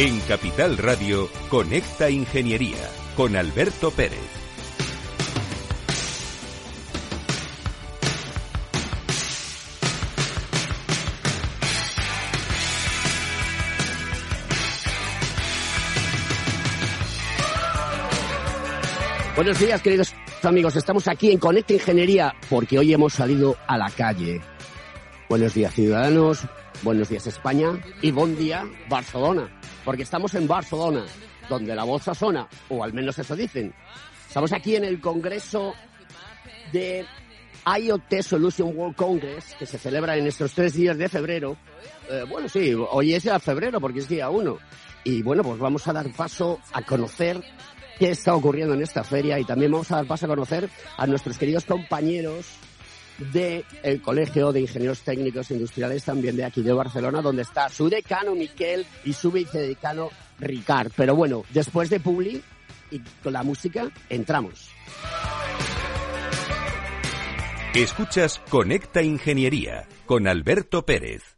En Capital Radio, Conecta Ingeniería con Alberto Pérez. Buenos días, queridos amigos. Estamos aquí en Conecta Ingeniería porque hoy hemos salido a la calle. Buenos días, ciudadanos. Buenos días, España. Y buen día, Barcelona porque estamos en Barcelona, donde la voz sona, o al menos eso dicen. Estamos aquí en el Congreso de IoT Solution World Congress, que se celebra en estos tres días de febrero. Eh, bueno, sí, hoy es ya febrero porque es día uno. Y bueno, pues vamos a dar paso a conocer qué está ocurriendo en esta feria y también vamos a dar paso a conocer a nuestros queridos compañeros del el Colegio de Ingenieros Técnicos Industriales también de aquí de Barcelona, donde está su decano Miquel y su vicedecano Ricard. Pero bueno, después de Publi y con la música, entramos. Escuchas Conecta Ingeniería con Alberto Pérez.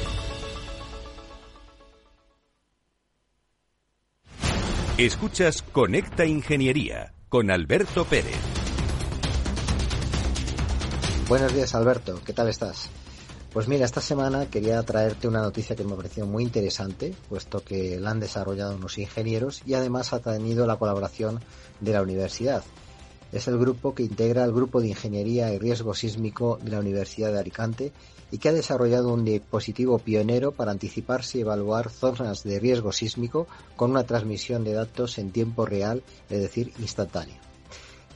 Escuchas Conecta Ingeniería con Alberto Pérez. Buenos días Alberto, ¿qué tal estás? Pues mira, esta semana quería traerte una noticia que me pareció muy interesante, puesto que la han desarrollado unos ingenieros y además ha tenido la colaboración de la universidad. Es el grupo que integra el Grupo de Ingeniería y Riesgo Sísmico de la Universidad de Alicante y que ha desarrollado un dispositivo pionero para anticiparse y evaluar zonas de riesgo sísmico con una transmisión de datos en tiempo real, es decir, instantáneo.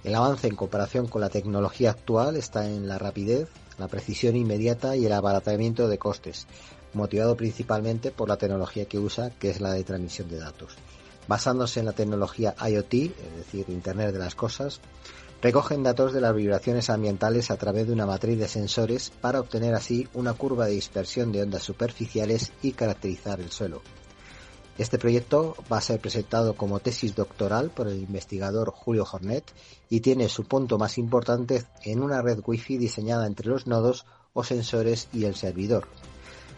El avance en comparación con la tecnología actual está en la rapidez, la precisión inmediata y el abaratamiento de costes, motivado principalmente por la tecnología que usa, que es la de transmisión de datos. Basándose en la tecnología IoT, es decir, Internet de las Cosas, recogen datos de las vibraciones ambientales a través de una matriz de sensores para obtener así una curva de dispersión de ondas superficiales y caracterizar el suelo. Este proyecto va a ser presentado como tesis doctoral por el investigador Julio Hornet y tiene su punto más importante en una red Wi-Fi diseñada entre los nodos o sensores y el servidor.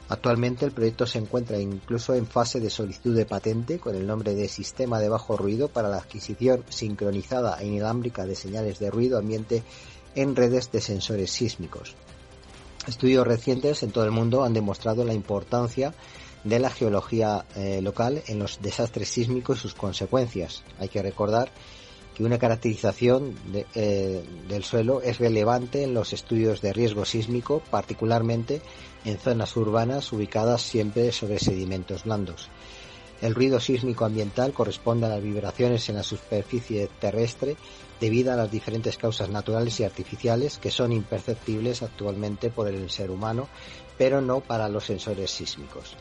Actualmente el proyecto se encuentra incluso en fase de solicitud de patente con el nombre de Sistema de Bajo Ruido para la adquisición sincronizada e inalámbrica de señales de ruido ambiente en redes de sensores sísmicos. Estudios recientes en todo el mundo han demostrado la importancia de la geología eh, local en los desastres sísmicos y sus consecuencias. Hay que recordar que una caracterización eh, del suelo es relevante en los estudios de riesgo sísmico, particularmente en zonas urbanas ubicadas siempre sobre sedimentos blandos. El ruido sísmico ambiental corresponde a las vibraciones en la superficie terrestre debido a las diferentes causas naturales y artificiales que son imperceptibles actualmente por el ser humano, pero no para los sensores sísmicos.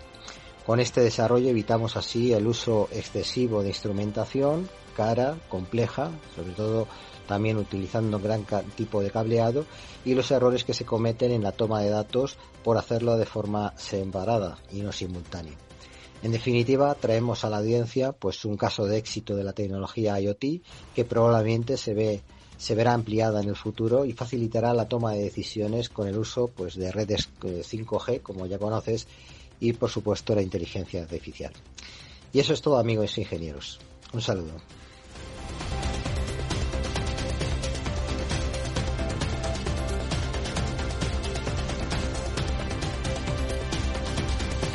Con este desarrollo evitamos así el uso excesivo de instrumentación cara, compleja, sobre todo también utilizando un gran tipo de cableado y los errores que se cometen en la toma de datos por hacerlo de forma separada y no simultánea. En definitiva, traemos a la audiencia pues un caso de éxito de la tecnología IoT que probablemente se ve se verá ampliada en el futuro y facilitará la toma de decisiones con el uso pues, de redes 5G, eh, como ya conoces, y por supuesto la inteligencia artificial. Y eso es todo amigos ingenieros. Un saludo.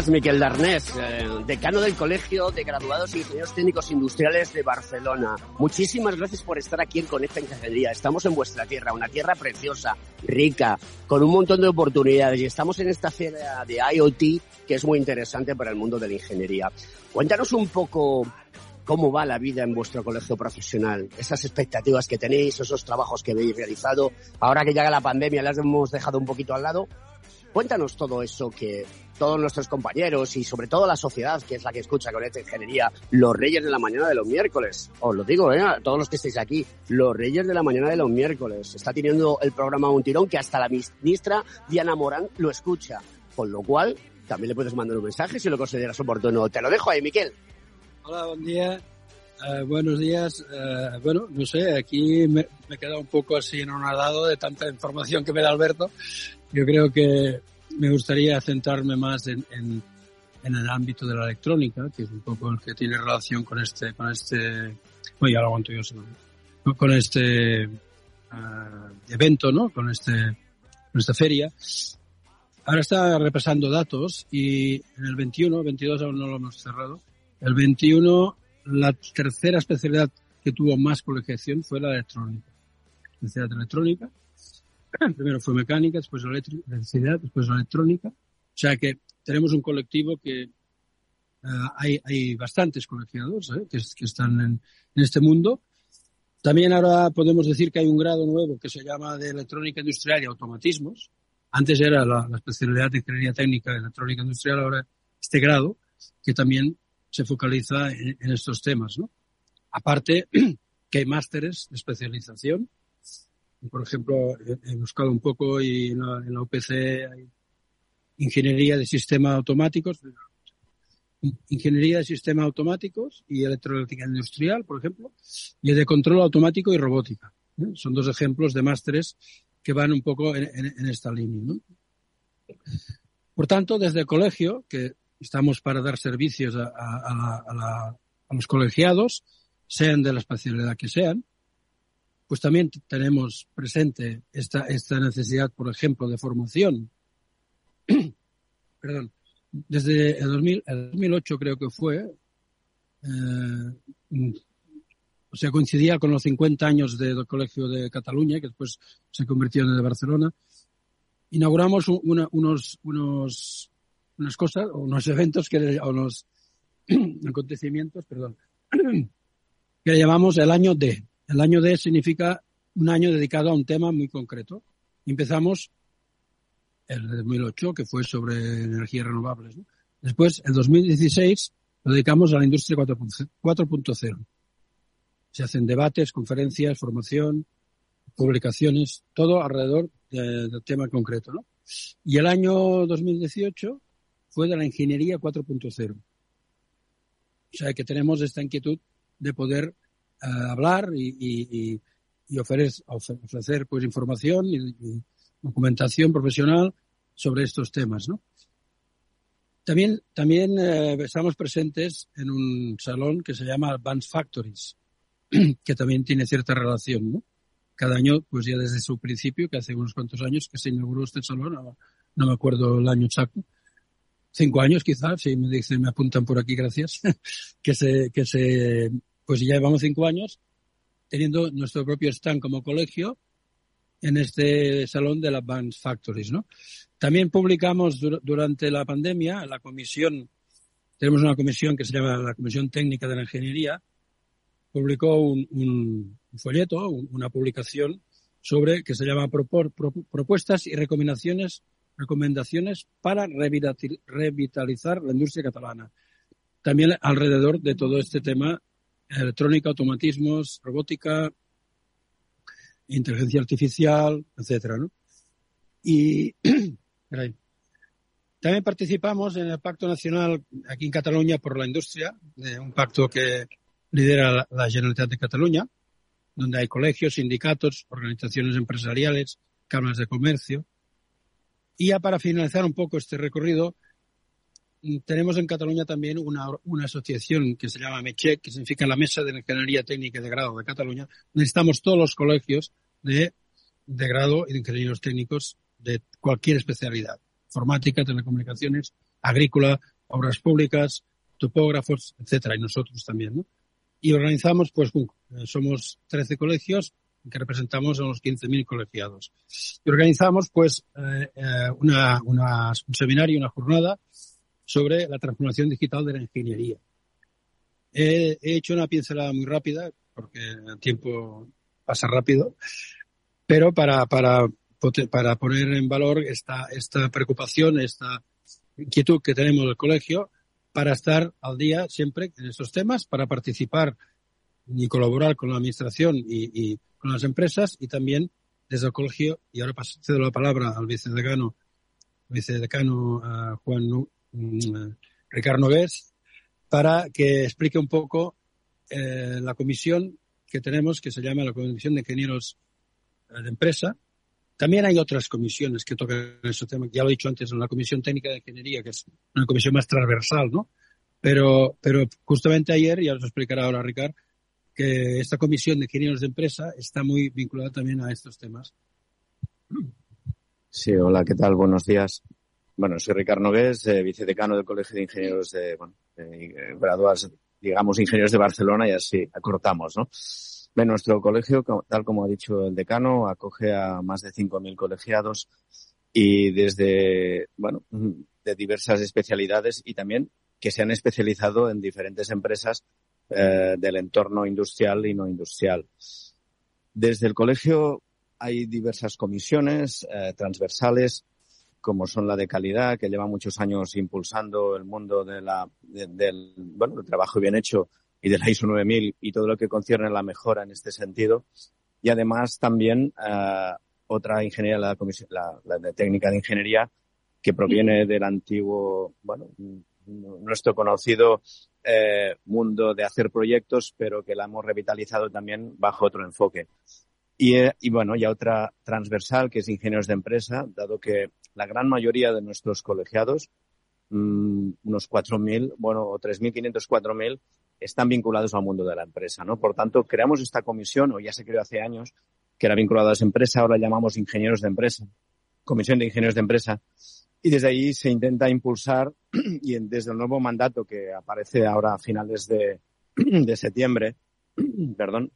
Días, Miquel Darnés, eh, decano del Colegio de Graduados Ingenieros Técnicos Industriales de Barcelona. Muchísimas gracias por estar aquí en Conecta Ingeniería. Estamos en vuestra tierra, una tierra preciosa, rica, con un montón de oportunidades y estamos en esta feria de IoT que es muy interesante para el mundo de la ingeniería. Cuéntanos un poco cómo va la vida en vuestro colegio profesional, esas expectativas que tenéis, esos trabajos que habéis realizado. Ahora que llega la pandemia, las hemos dejado un poquito al lado. Cuéntanos todo eso que todos nuestros compañeros y sobre todo la sociedad, que es la que escucha con esta ingeniería, los reyes de la mañana de los miércoles. Os lo digo, ¿eh? todos los que estáis aquí, los reyes de la mañana de los miércoles. Está teniendo el programa un tirón que hasta la ministra Diana Morán lo escucha. Con lo cual, también le puedes mandar un mensaje si lo consideras oportuno. Te lo dejo ahí, Miquel. Hola, buen día. Eh, buenos días. Eh, bueno, no sé, aquí me, me un poco así en de tanta información que me da Alberto. Yo creo que me gustaría centrarme más en, en, en, el ámbito de la electrónica, que es un poco el que tiene relación con este, con este, bueno, ya lo aguanto yo solo, con este uh, evento, ¿no? Con este, con esta feria. Ahora está repasando datos y en el 21, 22 aún no lo hemos cerrado. El 21, la tercera especialidad que tuvo más colegiación fue la electrónica. Especialidad electrónica Primero fue mecánica, después electricidad, después electrónica. O sea que tenemos un colectivo que uh, hay, hay bastantes colegiados ¿eh? que, que, están en, en, este mundo. También ahora podemos decir que hay un grado nuevo que se llama de electrónica industrial y automatismos. Antes era la, la especialidad de ingeniería técnica de electrónica industrial, ahora este grado que también se focaliza en, en estos temas. ¿no? Aparte que hay másteres de especialización por ejemplo, he buscado un poco y en la, en la UPC hay ingeniería de sistemas automáticos, ingeniería de sistemas automáticos y electrónica industrial, por ejemplo, y el de control automático y robótica. ¿eh? Son dos ejemplos de másteres que van un poco en, esta línea. Por tanto, desde el colegio, que estamos para dar servicios a, a los colegiados, sean de la especialidad que sean, pues también tenemos presente esta, esta necesidad, por ejemplo, de formación. Perdón. Desde el, 2000, el 2008 creo que fue, eh, o sea, coincidía con los 50 años del Colegio de Cataluña, que después se convirtió en el de Barcelona. Inauguramos unos, unos, unas cosas, unos eventos, que, unos acontecimientos, perdón, que llamamos el año D, el año D significa un año dedicado a un tema muy concreto. Empezamos el 2008, que fue sobre energías renovables. ¿no? Después, el 2016, lo dedicamos a la industria 4.0. Se hacen debates, conferencias, formación, publicaciones, todo alrededor de, del tema concreto. ¿no? Y el año 2018 fue de la ingeniería 4.0. O sea que tenemos esta inquietud de poder hablar y, y, y ofrecer, ofrecer, pues información y, y, documentación profesional sobre estos temas, ¿no? También, también eh, estamos presentes en un salón que se llama Advanced Factories, que también tiene cierta relación, ¿no? Cada año, pues ya desde su principio, que hace unos cuantos años que se inauguró este salón, no, no me acuerdo el año exacto, cinco años quizás, si me dicen, me apuntan por aquí, gracias, que se, que se pues ya llevamos cinco años teniendo nuestro propio stand como colegio en este salón de las Advanced Factories, ¿no? También publicamos durante la pandemia la comisión, tenemos una comisión que se llama la Comisión Técnica de la Ingeniería, publicó un, folleto, una publicación sobre que se llama Propuestas y Recomendaciones, recomendaciones para revitalizar la industria catalana. También alrededor de todo este tema, electrónica, automatismos, robótica, inteligencia artificial, etcétera, ¿no? Y también participamos en el Pacto Nacional aquí en Cataluña por la Industria, un pacto que lidera la Generalitat de Cataluña, donde hay colegios, sindicatos, organizaciones empresariales, cámaras de comercio. Y ya para finalizar un poco este recorrido, tenemos en Cataluña también una, una asociación que se llama MECHEC, que significa la Mesa de Ingeniería Técnica de Grado de Cataluña, donde estamos todos los colegios de, de grado y de ingenieros técnicos de cualquier especialidad. Informática, telecomunicaciones, agrícola, obras públicas, topógrafos, etcétera, y nosotros también, ¿no? Y organizamos, pues, somos 13 colegios que representamos a unos 15.000 colegiados. Y organizamos, pues, eh, eh, una, una, un seminario, una jornada sobre la transformación digital de la ingeniería. He, hecho una pincelada muy rápida, porque el tiempo pasa rápido, pero para, para, para poner en valor esta, esta preocupación, esta inquietud que tenemos del colegio, para estar al día siempre en estos temas, para participar y colaborar con la administración y, con las empresas y también desde el colegio, y ahora cedo la palabra al vicedecano, vicedecano uh, Juan Ricardo Nogués, para que explique un poco eh, la comisión que tenemos, que se llama la Comisión de Ingenieros eh, de Empresa. También hay otras comisiones que tocan ese tema. Ya lo he dicho antes, la Comisión Técnica de Ingeniería, que es una comisión más transversal, ¿no? Pero, pero justamente ayer, ya os explicará ahora Ricardo, que esta Comisión de Ingenieros de Empresa está muy vinculada también a estos temas. Sí, hola, ¿qué tal? Buenos días. Bueno, soy Ricardo Nogués, eh, vicedecano del Colegio de Ingenieros de, bueno, eh, graduados, digamos, ingenieros de Barcelona y así acortamos, ¿no? De nuestro colegio, tal como ha dicho el decano, acoge a más de 5.000 colegiados y desde, bueno, de diversas especialidades y también que se han especializado en diferentes empresas eh, del entorno industrial y no industrial. Desde el colegio hay diversas comisiones eh, transversales como son la de calidad, que lleva muchos años impulsando el mundo de la, del, bueno, del trabajo bien hecho y de la ISO 9000 y todo lo que concierne a la mejora en este sentido. Y además también uh, otra ingeniería, la, la, la, de técnica de ingeniería, que proviene del antiguo, bueno, nuestro conocido eh, mundo de hacer proyectos, pero que la hemos revitalizado también bajo otro enfoque. Y, eh, y, bueno, ya otra transversal que es ingenieros de empresa, dado que la gran mayoría de nuestros colegiados, mmm, unos 4.000, bueno, 3.500, 4.000, están vinculados al mundo de la empresa, ¿no? Por tanto, creamos esta comisión, o ya se creó hace años, que era vinculada a las empresas, ahora llamamos ingenieros de empresa, comisión de ingenieros de empresa, y desde ahí se intenta impulsar, y desde el nuevo mandato que aparece ahora a finales de, de septiembre, perdón,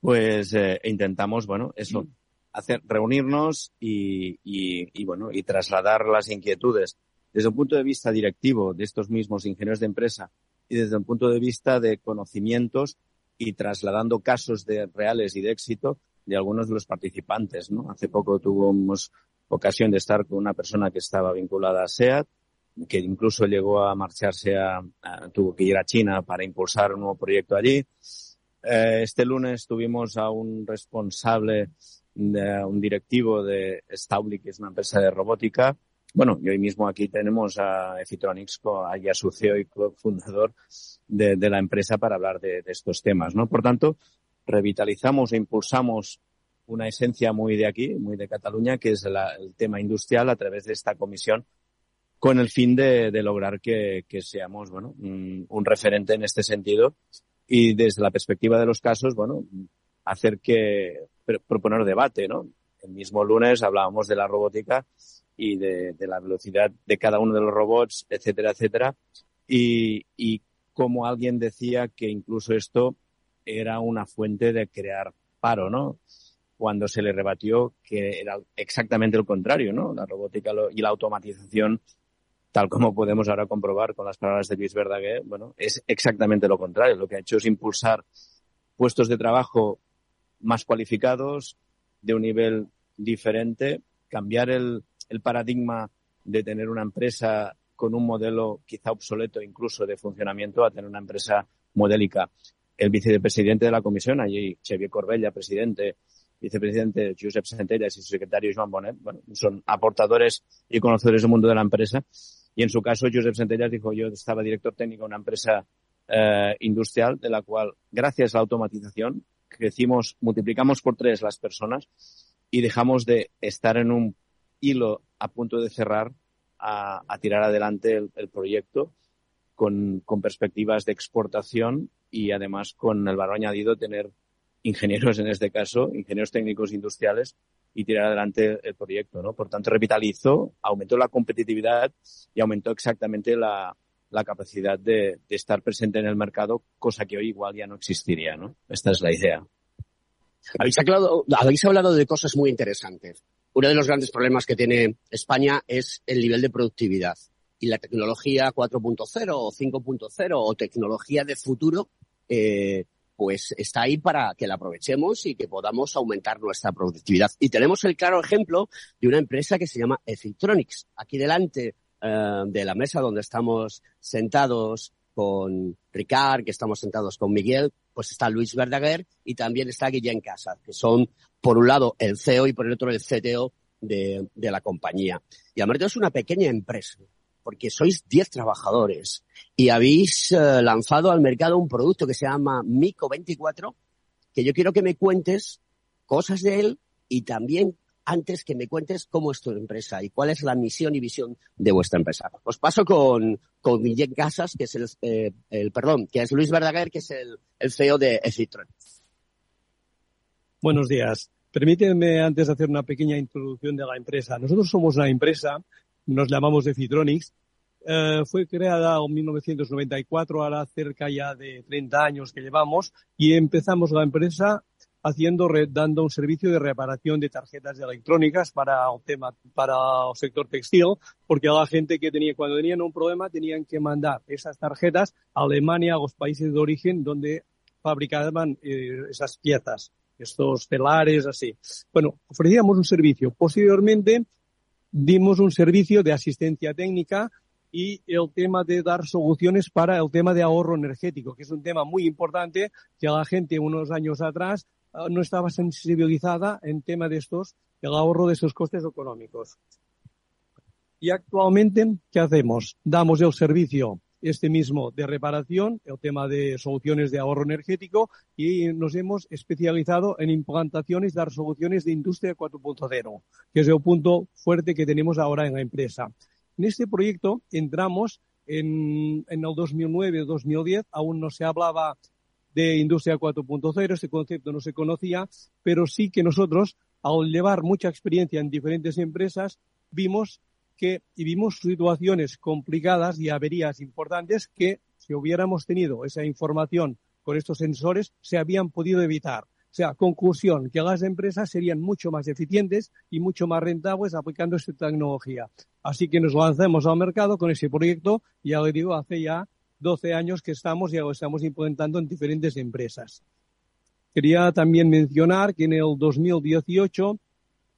pues eh, intentamos, bueno, eso, hacer, reunirnos y, y, y, bueno, y trasladar las inquietudes desde un punto de vista directivo de estos mismos ingenieros de empresa y desde un punto de vista de conocimientos y trasladando casos de reales y de éxito de algunos de los participantes, ¿no? Hace poco tuvimos ocasión de estar con una persona que estaba vinculada a SEAT, que incluso llegó a marcharse a, a tuvo que ir a China para impulsar un nuevo proyecto allí. Eh, este lunes tuvimos a un responsable, de, un directivo de Staubli, que es una empresa de robótica. Bueno, y hoy mismo aquí tenemos a Efitronics, a su CEO y fundador de, de, la empresa para hablar de, de, estos temas, ¿no? Por tanto, revitalizamos e impulsamos una esencia muy de aquí, muy de Cataluña, que es la, el tema industrial a través de esta comisión con el fin de, de lograr que, que, seamos, bueno, un, un referente en este sentido y desde la perspectiva de los casos, bueno, hacer que proponer debate, ¿no? El mismo lunes hablábamos de la robótica y de, la velocidad de cada uno de los robots, etcétera, etcétera. Y, y como alguien decía que incluso esto era una fuente de crear paro, ¿no? Cuando se le rebatió que era exactamente el contrario, ¿no? La robótica y la automatización, tal como podemos ahora comprobar con las palabras de Luis Verdaguer, bueno, es exactamente lo contrario. Lo que ha hecho es impulsar puestos de trabajo más cualificados, de un nivel diferente, cambiar el, el paradigma de tener una empresa con un modelo quizá obsoleto incluso de funcionamiento a tener una empresa modélica. El vicepresidente de la comisión, allí Xavier Corbella, presidente, vicepresidente Josep Centellas y su secretario Joan Bonet, bueno, son aportadores y conocedores del mundo de la empresa. Y en su caso, Josep Centellas dijo, yo estaba director técnico de una empresa eh, industrial de la cual, gracias a la automatización, crecimos, multiplicamos por tres las personas y dejamos de estar en un hilo a punto de cerrar a, tirar adelante el, proyecto con, con, perspectivas de exportación y además con el valor añadido tener ingenieros en este caso, ingenieros técnicos industriales y tirar adelante el proyecto, ¿no? Por tanto, revitalizó, aumentó la competitividad y aumentó exactamente la, la capacidad de, estar presente en el mercado, cosa que hoy igual ya no existiría, ¿no? Esta es la idea. Habéis hablado, de cosas muy interesantes. Uno de los grandes problemas que tiene España es el nivel de productividad. Y la tecnología 4.0 o 5.0 o tecnología de futuro, eh, pues está ahí para que la aprovechemos y que podamos aumentar nuestra productividad. Y tenemos el claro ejemplo de una empresa que se llama Efictronics. Aquí delante eh, de la mesa donde estamos sentados con Ricard, que estamos sentados con Miguel, pues está Luis Verdaguer y también está Guillén Casas, que son, por un lado, el CEO y por el otro el CTO de, de la compañía. Y además es una pequeña empresa, porque sois 10 trabajadores y habéis eh, lanzado al mercado un producto que se llama Mico 24, que yo quiero que me cuentes cosas de él y también antes que me cuentes cómo es tu empresa y cuál es la misión y visión de vuestra empresa. Os paso con, con Guillén Casas, que es el, eh, perdón, que es Luis Verdaguer, que es el, CEO de Ecitron. Buenos días. Permíteme antes hacer una pequeña introducción de la empresa. Nosotros somos una empresa, nos llamamos Ecitronics, eh, fue creada en 1994, ahora cerca ya de 30 años que llevamos, y empezamos la empresa haciendo, dando un servicio de reparación de tarjetas electrónicas para el tema, para el sector textil, porque la gente que tenía, cuando tenían un problema, tenían que mandar esas tarjetas a Alemania, a los países de origen donde fabricaban eh, esas piezas, estos telares, así. Bueno, ofrecíamos un servicio. Posteriormente, dimos un servicio de asistencia técnica y el tema de dar soluciones para el tema de ahorro energético, que es un tema muy importante que la gente unos años atrás Ah, no estaba sensibilizada en tema de estos, el ahorro de esos costes económicos. Y actualmente, ¿qué hacemos? Damos el servicio este mismo de reparación, el tema de soluciones de ahorro energético y nos hemos especializado en implantaciones, dar soluciones de industria 4.0, que es el punto fuerte que tenemos ahora en la empresa. En este proyecto entramos en, en el 2009-2010, aún no se hablaba de Industria 4.0. Este concepto no se conocía, pero sí que nosotros, al llevar mucha experiencia en diferentes empresas, vimos que y vimos situaciones complicadas y averías importantes que si hubiéramos tenido esa información con estos sensores se habían podido evitar. O sea, conclusión, que las empresas serían mucho más eficientes y mucho más rentables aplicando esta tecnología. Así que nos lanzamos al mercado con ese proyecto, ya le digo, hace ya 12 años que estamos y lo estamos implementando en diferentes empresas. Quería también mencionar que en el 2018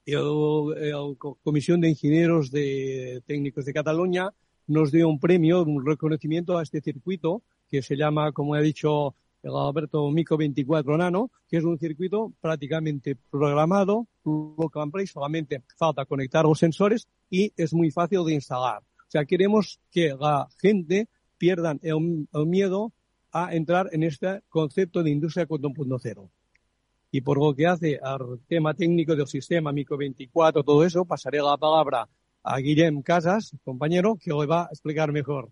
la Comisión de Ingenieros de Técnicos de Cataluña nos dio un premio, un reconocimiento a este circuito que se llama, como ha dicho el Alberto Mico 24 Nano, que es un circuito prácticamente programado, and play, solamente falta conectar los sensores y es muy fácil de instalar. O sea, queremos que la gente pierdan el, miedo a entrar en este concepto de industria 4.0. Y por lo que hace al tema técnico del sistema Micro 24, todo eso, pasaré la palabra a Guillem Casas, compañero, que hoy va a explicar mejor.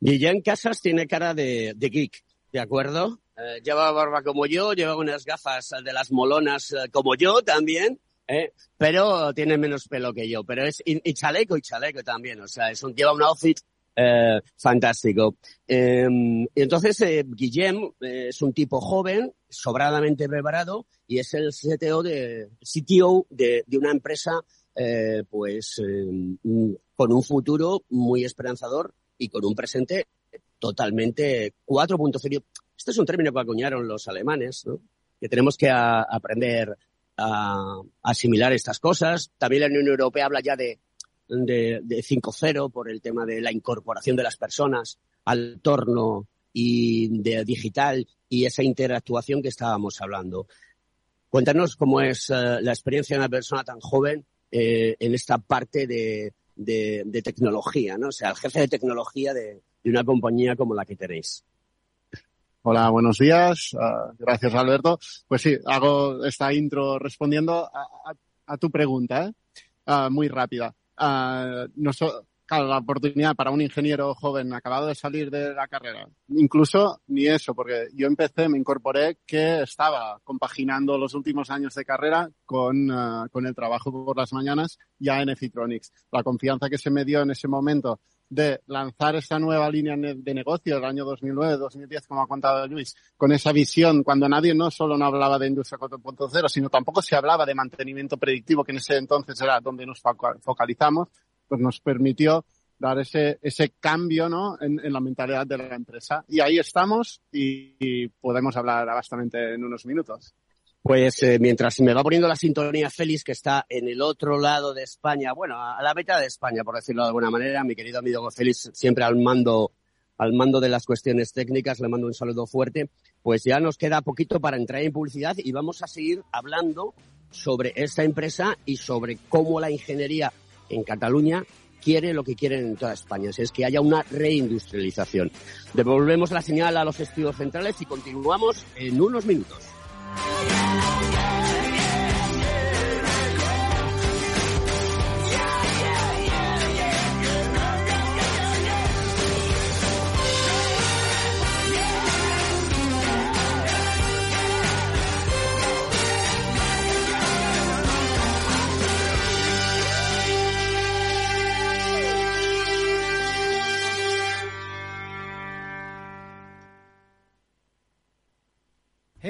Guillem Casas tiene cara de, geek, ¿de acuerdo? Eh, lleva barba como yo, lleva unas gafas de las molonas eh, como yo también, ¿eh? pero tiene menos pelo que yo. Pero es y, chaleco y chaleco también, o sea, es un, lleva un outfit Eh, fantástico. Eh, entonces, eh, Guillem es un tipo joven, sobradamente preparado, y es el CTO de, CTO de, de una empresa, pues, eh, con un futuro muy esperanzador y con un presente totalmente 4.0. Este es un término que acuñaron los alemanes, ¿no? que tenemos que aprender a, asimilar estas cosas. También la Unión Europea habla ya de, de, de 5.0 por el tema de la incorporación de las personas al entorno y digital y esa interactuación que estábamos hablando. Cuéntanos cómo es uh, la experiencia de una persona tan joven eh, en esta parte de, de, de, tecnología, ¿no? O sea, el jefe de tecnología de, de una compañía como la que tenéis. Hola, buenos días. Uh, gracias, Alberto. Pues sí, hago esta intro respondiendo a, tu pregunta, ¿eh? uh, muy rápida. Claro, la oportunidad para un ingeniero joven acabado de salir de la carrera. Incluso ni eso, porque yo empecé, me incorporé que estaba compaginando los últimos años de carrera con, con el trabajo por las mañanas ya en Efitronics. La confianza que se me dio en ese momento de lanzar esta nueva línea de negocio del año 2009-2010, como ha contado Luis, con esa visión, cuando nadie no solo no hablaba de industria 4.0, sino tampoco se hablaba de mantenimiento predictivo, que en ese entonces era donde nos focalizamos, pues nos permitió dar ese, ese cambio ¿no? en, la mentalidad de la empresa. Y ahí estamos y, y podemos hablar bastante en unos minutos. Pues eh, mientras me va poniendo la sintonía Félix, que está en el otro lado de España, bueno, a la mitad de España, por decirlo de alguna manera, mi querido amigo Félix, siempre al mando, al mando de las cuestiones técnicas, le mando un saludo fuerte, pues ya nos queda poquito para entrar en publicidad y vamos a seguir hablando sobre esta empresa y sobre cómo la ingeniería en Cataluña quiere lo que quieren en toda España, si es que haya una reindustrialización. Devolvemos la señal a los estudios centrales y continuamos en unos minutos.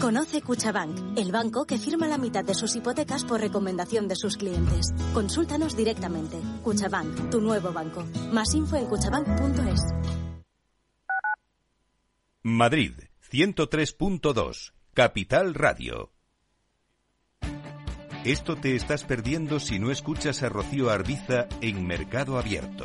Conoce Cuchabank, el banco que firma la mitad de sus hipotecas por recomendación de sus clientes. Consúltanos directamente. Cuchabank, tu nuevo banco. Más info en cuchabank.es. Madrid, 103.2, Capital Radio. Esto te estás perdiendo si no escuchas a Rocío Arbiza en Mercado Abierto.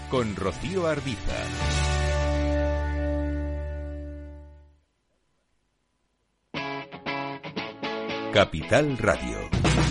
con Rocío Arbiza. Capital Radio.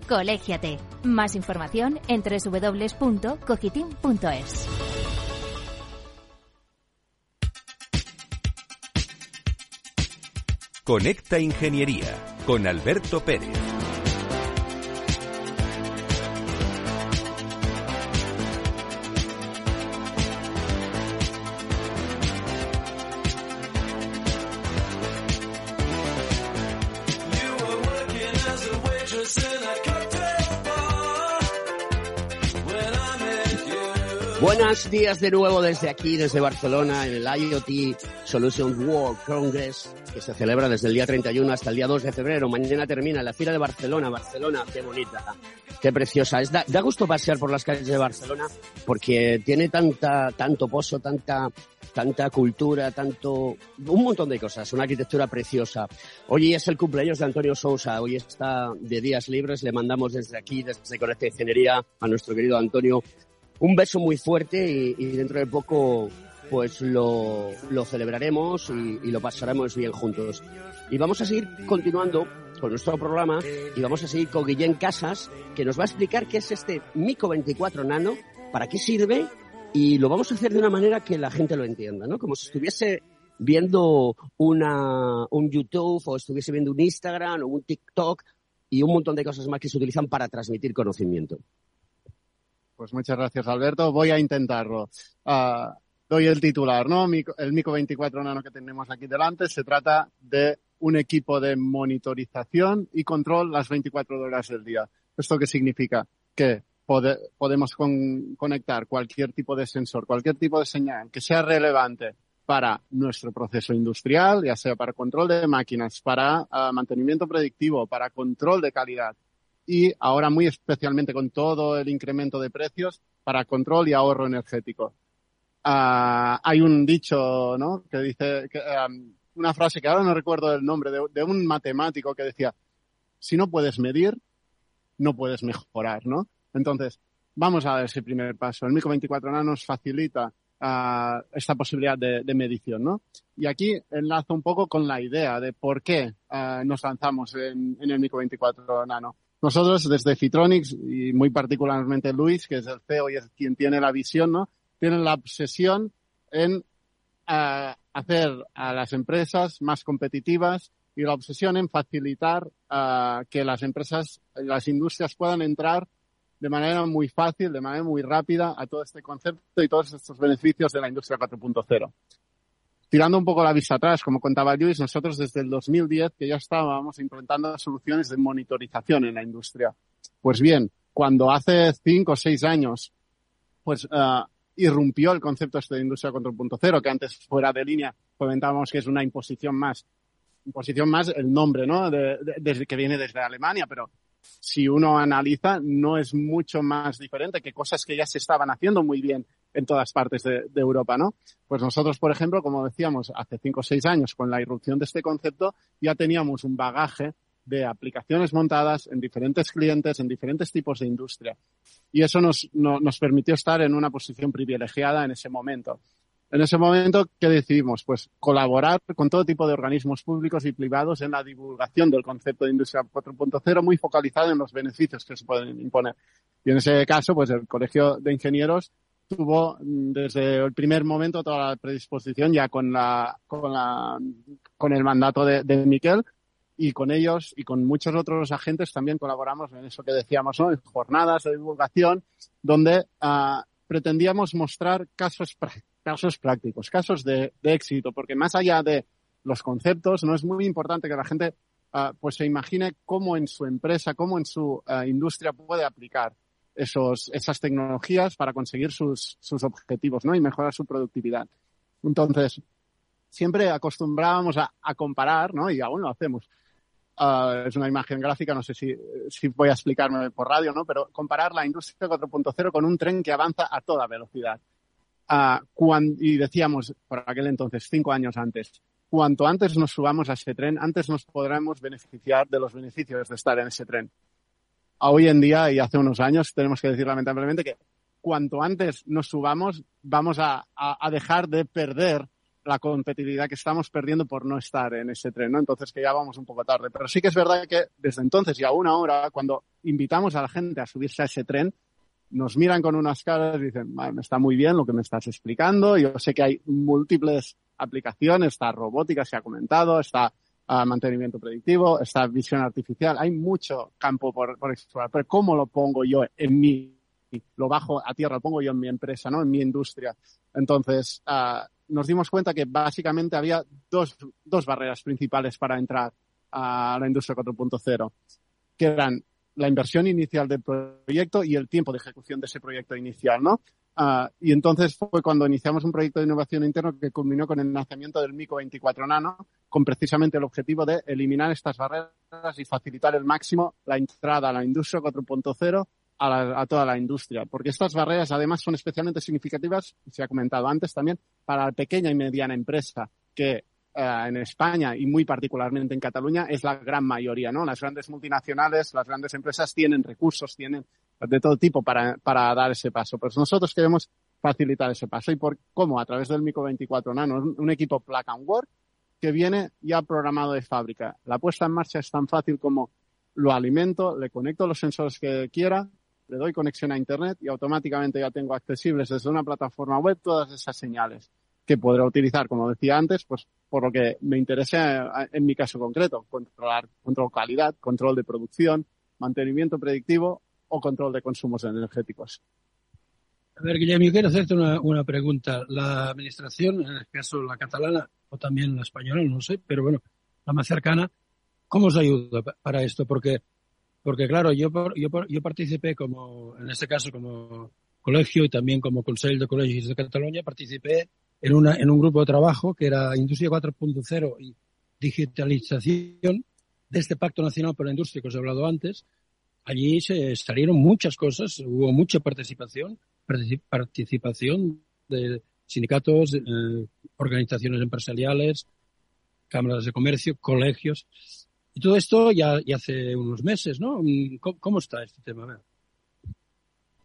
Colégiate. Más información en www.cogitim.es. Conecta Ingeniería con Alberto Pérez. Buenos días de nuevo desde aquí, desde Barcelona, en el IoT Solution World Congress, que se celebra desde el día 31 hasta el día 2 de febrero. Mañana termina la Fira de Barcelona. Barcelona, qué bonita, qué preciosa. Es da, gusto pasear por las calles de Barcelona porque tiene tanta, tanto pozo, tanta, tanta cultura, tanto, un montón de cosas, una arquitectura preciosa. Hoy es el cumpleaños de Antonio Sousa, hoy está de días libres, le mandamos desde aquí, desde Conecta Ingeniería, a nuestro querido Antonio, un beso muy fuerte y, dentro de poco pues lo, lo celebraremos y, y, lo pasaremos bien juntos. Y vamos a seguir continuando con nuestro programa y vamos a seguir con Guillén Casas, que nos va a explicar qué es este Mico 24 Nano, para qué sirve y lo vamos a hacer de una manera que la gente lo entienda, ¿no? Como si estuviese viendo una, un YouTube o estuviese viendo un Instagram o un TikTok y un montón de cosas más que se utilizan para transmitir conocimiento. Pues muchas gracias, Alberto. Voy a intentarlo. Uh, doy el titular, ¿no? El Mico 24 Nano que tenemos aquí delante se trata de un equipo de monitorización y control las 24 horas del día. ¿Esto qué significa? Que pode, podemos con, conectar cualquier tipo de sensor, cualquier tipo de señal que sea relevante para nuestro proceso industrial, ya sea para control de máquinas, para uh, mantenimiento predictivo, para control de calidad, y ahora muy especialmente con todo el incremento de precios para control y ahorro energético. Uh, hay un dicho, ¿no? Que dice, um, una frase que ahora no recuerdo el nombre, de, un matemático que decía, si no puedes medir, no puedes mejorar, ¿no? Entonces, vamos a dar ese primer paso. El Mico 24 Nanos facilita uh, esta posibilidad de, medición, ¿no? Y aquí enlazo un poco con la idea de por qué uh, nos lanzamos en, en el Mico 24 Nano. Nosotros desde Citronics y muy particularmente Luis, que es el CEO y es quien tiene la visión, ¿no? Tienen la obsesión en uh, hacer a las empresas más competitivas y la obsesión en facilitar uh, que las empresas, las industrias puedan entrar de manera muy fácil, de manera muy rápida a todo este concepto y todos estos beneficios de la industria 4.0 tirando un poco la vista atrás, como contaba Luis, nosotros desde el 2010 que ya estábamos implementando soluciones de monitorización en la industria. Pues bien, cuando hace cinco o seis años, pues uh, irrumpió el concepto este de industria 4.0, que antes fuera de línea comentábamos que es una imposición más, imposición más el nombre, ¿no? De, de, desde que viene desde Alemania, pero si uno analiza, no es mucho más diferente que cosas que ya se estaban haciendo muy bien en todas partes de, de, Europa, ¿no? Pues nosotros, por ejemplo, como decíamos, hace cinco o seis años, con la irrupción de este concepto, ya teníamos un bagaje de aplicaciones montadas en diferentes clientes, en diferentes tipos de industria. Y eso nos, no, nos permitió estar en una posición privilegiada en ese momento. En ese momento, ¿qué decidimos? Pues colaborar con todo tipo de organismos públicos y privados en la divulgación del concepto de industria 4.0 muy focalizado en los beneficios que se pueden imponer. Y en ese caso, pues el Colegio de Ingenieros tuvo desde el primer momento toda la predisposición ya con la, con la, con el mandato de, de Miquel y con ellos y con muchos otros agentes también colaboramos en eso que decíamos, ¿no? En jornadas de divulgación donde uh, pretendíamos mostrar casos casos prácticos, casos de, de, éxito, porque más allá de los conceptos, no es muy importante que la gente uh, pues se imagine cómo en su empresa, cómo en su uh, industria puede aplicar esos, esas tecnologías para conseguir sus, sus objetivos, ¿no? Y mejorar su productividad. Entonces, siempre acostumbrábamos a, a comparar, ¿no? Y aún lo hacemos. Uh, es una imagen gráfica, no sé si, si voy a explicarme por radio, ¿no? Pero comparar la industria 4.0 con un tren que avanza a toda velocidad. Uh, cuando, y decíamos, por aquel entonces, cinco años antes, cuanto antes nos subamos a ese tren, antes nos podremos beneficiar de los beneficios de estar en ese tren. Hoy en día y hace unos años tenemos que decir lamentablemente que cuanto antes nos subamos, vamos a, a, dejar de perder la competitividad que estamos perdiendo por no estar en ese tren, ¿no? Entonces que ya vamos un poco tarde. Pero sí que es verdad que desde entonces y aún ahora, cuando invitamos a la gente a subirse a ese tren, nos miran con unas caras y dicen, me está muy bien lo que me estás explicando. Yo sé que hay múltiples aplicaciones, está robótica, se ha comentado, está uh, mantenimiento predictivo, está visión artificial. Hay mucho campo por, por, explorar. Pero ¿cómo lo pongo yo en mi, lo bajo a tierra, lo pongo yo en mi empresa, ¿no? En mi industria. Entonces, uh, nos dimos cuenta que básicamente había dos, dos barreras principales para entrar a la industria 4.0, que eran la inversión inicial del proyecto y el tiempo de ejecución de ese proyecto inicial, ¿no? Uh, y entonces fue cuando iniciamos un proyecto de innovación interno que culminó con el nacimiento del MICO 24 Nano, con precisamente el objetivo de eliminar estas barreras y facilitar el máximo la entrada a la industria 4.0 a, a, toda la industria, porque estas barreras además son especialmente significativas, se ha comentado antes también, para la pequeña y mediana empresa, que uh, en España y muy particularmente en Cataluña es la gran mayoría, ¿no? Las grandes multinacionales, las grandes empresas tienen recursos, tienen de todo tipo para, para dar ese paso. Pues nosotros queremos facilitar ese paso. ¿Y por cómo? A través del Micro 24 Nano, un equipo plug and work que viene ya programado de fábrica. La puesta en marcha es tan fácil como lo alimento, le conecto los sensores que quiera, le doy conexión a Internet y automáticamente ya tengo accesibles desde una plataforma web todas esas señales que podré utilizar, como decía antes, pues por lo que me interesa en mi caso concreto, controlar control calidad, control de producción, mantenimiento predictivo o control de consumos energéticos. A ver, Guillermo, yo quiero hacerte una, una, pregunta. La administración, en el caso la catalana o también la española, no sé, pero bueno, la más cercana, ¿cómo os ayuda para esto? Porque, porque claro, yo, yo, yo participé como, en este caso como colegio y también como Consejo de Colegios de Cataluña, participé en, una, en un grupo de trabajo que era Industria 4.0 y digitalización de este Pacto Nacional por la Industria que os he hablado antes, allí se salieron muchas cosas, hubo mucha participación, participación de sindicatos, eh, organizaciones empresariales, cámaras de comercio, colegios. Y todo esto ya, hace unos meses, ¿no? ¿Cómo, cómo está este tema?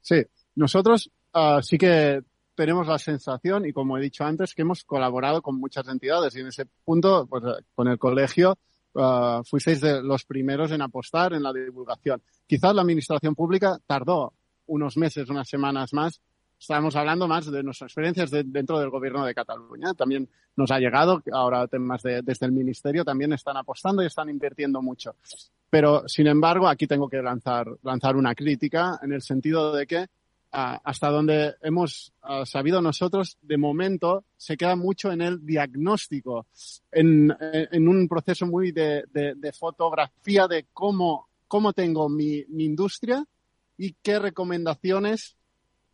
Sí, nosotros uh, sí que tenemos la sensación, y como he dicho antes, que hemos colaborado con muchas entidades y en ese punto, pues con el colegio, uh, fuisteis de los primeros en apostar en la divulgación. Quizás la administración pública tardó unos meses, unas semanas más. Estamos hablando más de nuestras experiencias de, dentro del gobierno de Cataluña. También nos ha llegado, ahora temas de, desde el ministerio también están apostando y están invirtiendo mucho. Pero, sin embargo, aquí tengo que lanzar, lanzar una crítica en el sentido de que hasta donde hemos sabido nosotros, de momento se queda mucho en el diagnóstico, en, en un proceso muy de, de, fotografía de cómo, cómo tengo mi, industria y qué recomendaciones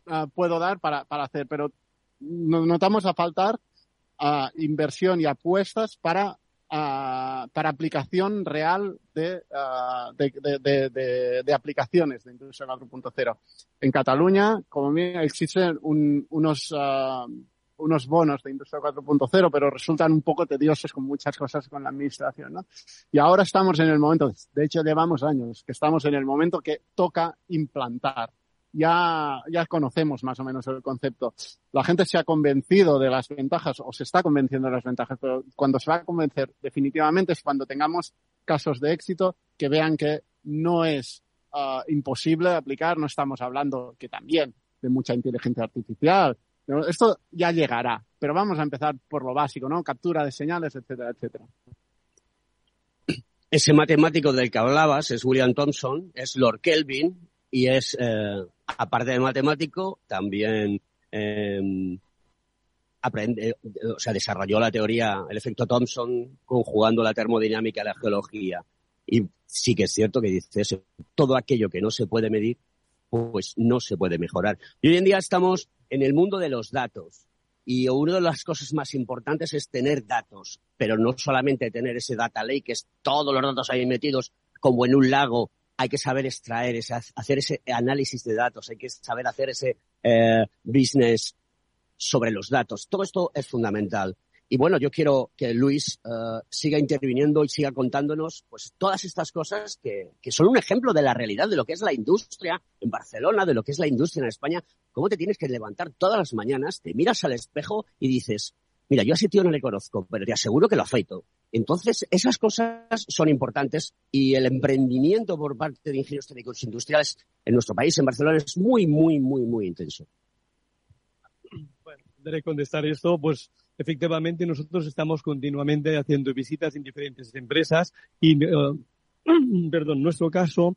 uh, puedo dar para, para hacer. Pero notamos a faltar uh, inversión y apuestas para uh, para aplicación real de, uh, de, de, de, aplicaciones de Industria 4.0. En Cataluña, como bien, existen un, unos, uh, unos bonos de Industria 4.0, pero resultan un poco tediosos con muchas cosas con la administración, ¿no? Y ahora estamos en el momento, de hecho llevamos años, que estamos en el momento que toca implantar ya, ya conocemos más o menos el concepto. La gente se ha convencido de las ventajas o se está convenciendo de las ventajas, pero cuando se va a convencer definitivamente es cuando tengamos casos de éxito que vean que no es uh, imposible aplicar, no estamos hablando que también de mucha inteligencia artificial. Esto ya llegará, pero vamos a empezar por lo básico, ¿no? Captura de señales, etcétera, etcétera. Ese matemático del que hablabas es William Thompson, es Lord Kelvin, y es, eh, aparte de matemático, también eh, aprende, o sea, desarrolló la teoría, el efecto Thomson, conjugando la termodinámica y la geología. Y sí que es cierto que dice eso, todo aquello que no se puede medir, pues no se puede mejorar. Y hoy en día estamos en el mundo de los datos. Y una de las cosas más importantes es tener datos, pero no solamente tener ese data lake, que es todos los datos ahí metidos como en un lago hay que saber extraer, ese, hacer ese análisis de datos, hay que saber hacer ese eh, business sobre los datos. Todo esto es fundamental. Y bueno, yo quiero que Luis uh, siga interviniendo y siga contándonos pues todas estas cosas que, que, son un ejemplo de la realidad de lo que es la industria en Barcelona, de lo que es la industria en España. Cómo te tienes que levantar todas las mañanas, te miras al espejo y dices, mira, yo a ese tío no le conozco, pero te aseguro que lo afeito. Entonces, esas cosas son importantes y el emprendimiento por parte de ingenieros técnicos industriales en nuestro país, en Barcelona, es muy, muy, muy, muy intenso. Bueno, daré contestar esto, pues efectivamente nosotros estamos continuamente haciendo visitas en diferentes empresas y, uh, perdón, nuestro caso,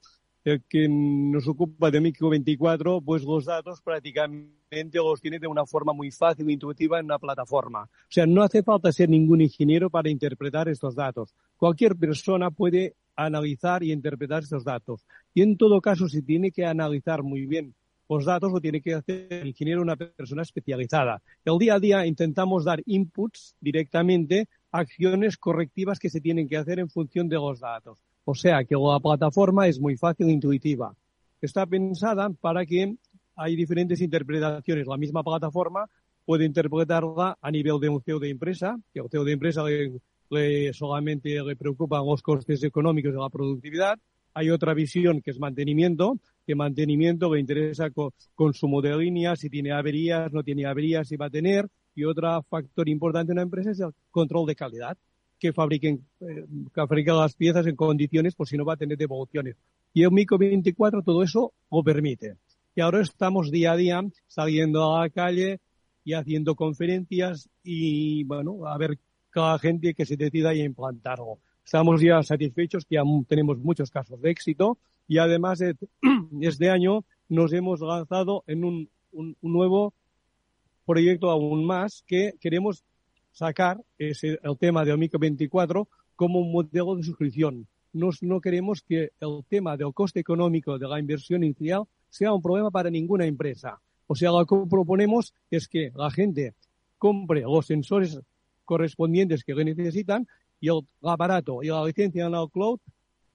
eh, que nos ocupa de Micro 24, pues los datos prácticamente los tiene de una forma muy fácil e intuitiva en una plataforma. O sea, no hace falta ser ningún ingeniero para interpretar estos datos. Cualquier persona puede analizar y interpretar estos datos. Y en todo caso, si tiene que analizar muy bien los datos, lo tiene que hacer el ingeniero una persona especializada. El día a día intentamos dar inputs directamente acciones correctivas que se tienen que hacer en función de los datos. O sea que la plataforma es muy fácil e intuitiva. Está pensada para que hay diferentes interpretaciones. La misma plataforma puede interpretarla a nivel de un CEO de empresa, que al CEO de empresa le, solamente le preocupan los costes económicos de la productividad. Hay otra visión que es mantenimiento, que mantenimiento le interesa consumo de línea, si tiene averías, no tiene averías, si va a tener. Y otro factor importante en una empresa es el control de calidad que fabriquen, eh, que fabriquen las piezas en condiciones, por si no va a tener devoluciones. Y el MICO 24 todo eso lo permite. Y ahora estamos día a día saliendo a la calle y haciendo conferencias y, bueno, a ver cada gente que se decida a implantarlo. Estamos ya satisfechos que ya tenemos muchos casos de éxito y además de, este año nos hemos lanzado en un, un nuevo proyecto aún más que queremos sacar ese, el tema de Omico 24 como un modelo de suscripción. Nos, no queremos que el tema del coste económico de la inversión inicial sea un problema para ninguna empresa. O sea, lo que proponemos es que la gente compre los sensores correspondientes que necesitan y el aparato y la licencia en la cloud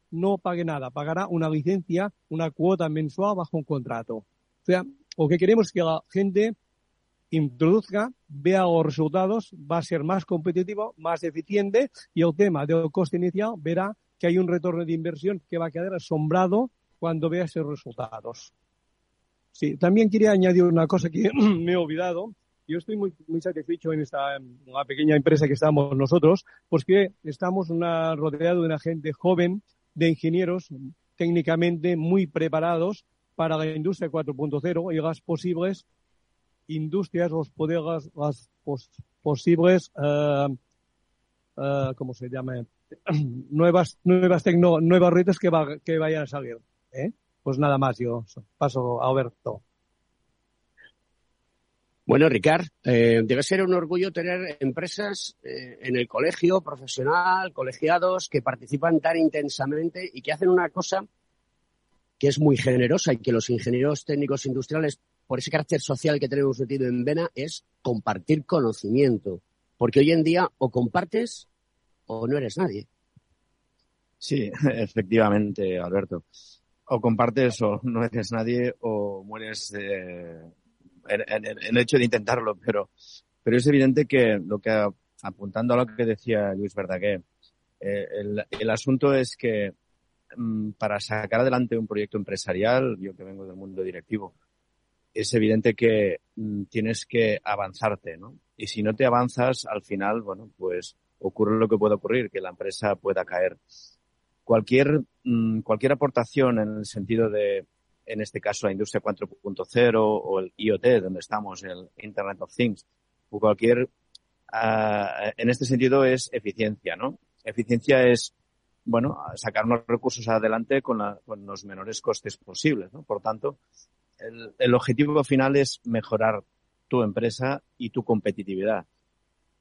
no pague nada, pagará una licencia, una cuota mensual bajo un contrato. O sea, lo que queremos es que la gente introduzca, vea los resultados, va a ser más competitivo, más eficiente y el tema del coste inicial verá que hay un retorno de inversión que va a quedar asombrado cuando vea esos resultados. Sí, también quería añadir una cosa que me he olvidado. Yo estoy muy, muy satisfecho en esta pequeña empresa que estamos nosotros, porque estamos rodeados de una gente joven, de ingenieros técnicamente muy preparados para la industria 4.0 y las posibles industrias, los poderes, las pos, posibles, uh, uh, ¿cómo se llama? nuevas, nuevas nuevas redes que, va, que vayan a salir. ¿eh? Pues nada más, yo paso a Alberto. Bueno, Ricard, eh, debe ser un orgullo tener empresas eh, en el colegio profesional, colegiados, que participan tan intensamente y que hacen una cosa que es muy generosa y que los ingenieros técnicos industriales por ese carácter social que tenemos metido en vena, es compartir conocimiento. Porque hoy en día o compartes o no eres nadie. Sí, efectivamente, Alberto. O compartes o no eres nadie o mueres eh, en, el hecho de intentarlo. Pero, pero es evidente que lo que, apuntando a lo que decía Luis Verdaguer, eh, el, el asunto es que mm, para sacar adelante un proyecto empresarial, yo que vengo del mundo directivo, es evidente que mm, tienes que avanzarte, ¿no? Y si no te avanzas, al final, bueno, pues ocurre lo que puede ocurrir, que la empresa pueda caer. Cualquier, mm, cualquier aportación en el sentido de, en este caso, la industria 4.0 o el IoT, donde estamos, el Internet of Things, o cualquier, uh, en este sentido es eficiencia, ¿no? Eficiencia es, bueno, sacar unos recursos adelante con, la, con los menores costes posibles, ¿no? Por tanto, el, objetivo final es mejorar tu empresa y tu competitividad.